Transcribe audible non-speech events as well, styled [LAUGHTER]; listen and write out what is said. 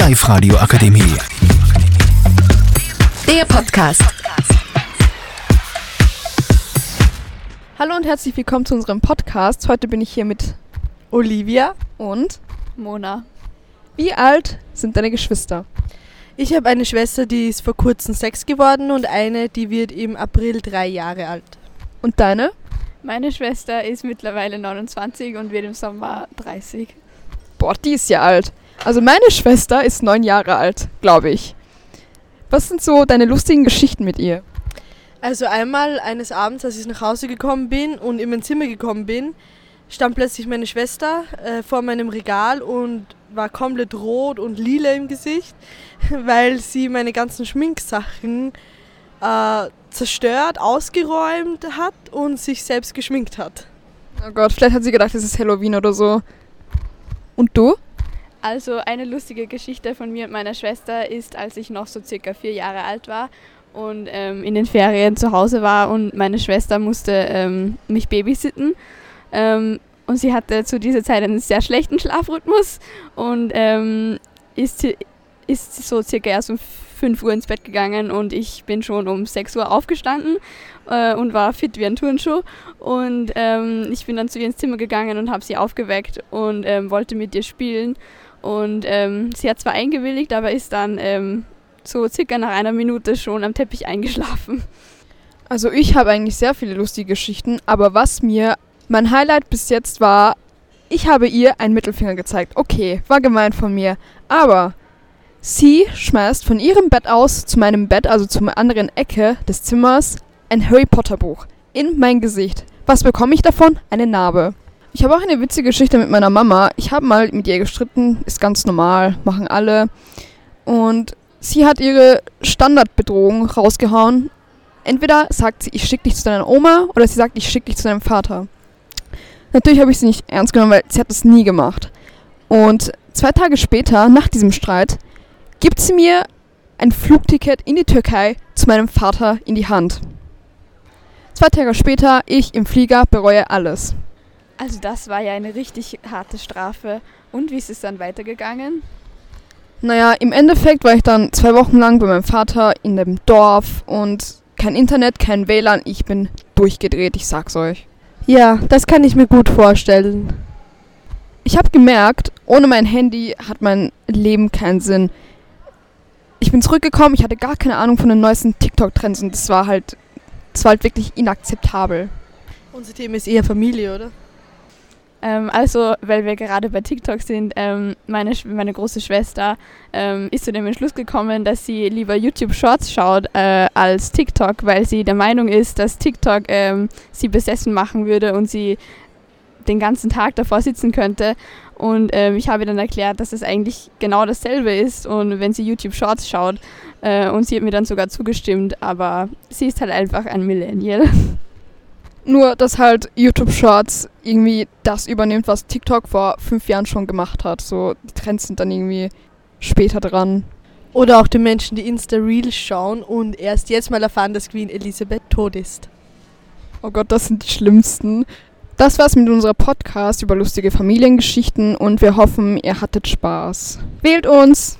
Live-Radio Akademie. Der Podcast. Hallo und herzlich willkommen zu unserem Podcast. Heute bin ich hier mit Olivia und Mona. wie alt sind deine Geschwister? Ich habe eine Schwester, die ist vor kurzem sechs geworden und eine, die wird im April drei Jahre alt. Und deine? Meine Schwester ist mittlerweile 29 und wird im Sommer 30. Boah, die ist ja alt. Also meine Schwester ist neun Jahre alt, glaube ich. Was sind so deine lustigen Geschichten mit ihr? Also einmal eines Abends, als ich nach Hause gekommen bin und in mein Zimmer gekommen bin, stand plötzlich meine Schwester äh, vor meinem Regal und war komplett rot und lila im Gesicht, [LAUGHS] weil sie meine ganzen Schminksachen äh, zerstört, ausgeräumt hat und sich selbst geschminkt hat. Oh Gott, vielleicht hat sie gedacht, es ist Halloween oder so. Und du? Also eine lustige Geschichte von mir und meiner Schwester ist, als ich noch so circa vier Jahre alt war und ähm, in den Ferien zu Hause war und meine Schwester musste ähm, mich babysitten. Ähm, und sie hatte zu dieser Zeit einen sehr schlechten Schlafrhythmus und ähm, ist, ist so circa erst um 5 Uhr ins Bett gegangen und ich bin schon um 6 Uhr aufgestanden äh, und war fit wie ein Turnschuh. Und ähm, ich bin dann zu ihr ins Zimmer gegangen und habe sie aufgeweckt und ähm, wollte mit ihr spielen. Und ähm, sie hat zwar eingewilligt, aber ist dann ähm, so circa nach einer Minute schon am Teppich eingeschlafen. Also ich habe eigentlich sehr viele lustige Geschichten, aber was mir mein Highlight bis jetzt war, ich habe ihr einen Mittelfinger gezeigt. Okay, war gemein von mir. Aber sie schmeißt von ihrem Bett aus zu meinem Bett, also zur anderen Ecke des Zimmers, ein Harry Potter Buch in mein Gesicht. Was bekomme ich davon? Eine Narbe. Ich habe auch eine witzige Geschichte mit meiner Mama. Ich habe mal mit ihr gestritten, ist ganz normal, machen alle. Und sie hat ihre Standardbedrohung rausgehauen. Entweder sagt sie, ich schicke dich zu deiner Oma, oder sie sagt, ich schicke dich zu deinem Vater. Natürlich habe ich sie nicht ernst genommen, weil sie hat das nie gemacht. Und zwei Tage später, nach diesem Streit, gibt sie mir ein Flugticket in die Türkei zu meinem Vater in die Hand. Zwei Tage später, ich im Flieger, bereue alles. Also das war ja eine richtig harte Strafe. Und wie ist es dann weitergegangen? Naja, im Endeffekt war ich dann zwei Wochen lang bei meinem Vater in dem Dorf und kein Internet, kein WLAN. Ich bin durchgedreht, ich sag's euch. Ja, das kann ich mir gut vorstellen. Ich habe gemerkt, ohne mein Handy hat mein Leben keinen Sinn. Ich bin zurückgekommen, ich hatte gar keine Ahnung von den neuesten TikTok-Trends und das war halt, das war halt wirklich inakzeptabel. Unser Thema ist eher Familie, oder? Ähm, also, weil wir gerade bei TikTok sind, ähm, meine, meine große Schwester ähm, ist zu dem Entschluss gekommen, dass sie lieber YouTube Shorts schaut äh, als TikTok, weil sie der Meinung ist, dass TikTok ähm, sie besessen machen würde und sie den ganzen Tag davor sitzen könnte. Und ähm, ich habe ihr dann erklärt, dass es eigentlich genau dasselbe ist und wenn sie YouTube Shorts schaut. Äh, und sie hat mir dann sogar zugestimmt, aber sie ist halt einfach ein Millennial. [LAUGHS] Nur, dass halt YouTube Shorts irgendwie das übernimmt, was TikTok vor fünf Jahren schon gemacht hat. So, die Trends sind dann irgendwie später dran. Oder auch die Menschen, die Insta-Reels schauen und erst jetzt mal erfahren, dass Queen Elizabeth tot ist. Oh Gott, das sind die schlimmsten. Das war's mit unserer Podcast über lustige Familiengeschichten und wir hoffen, ihr hattet Spaß. Wählt uns!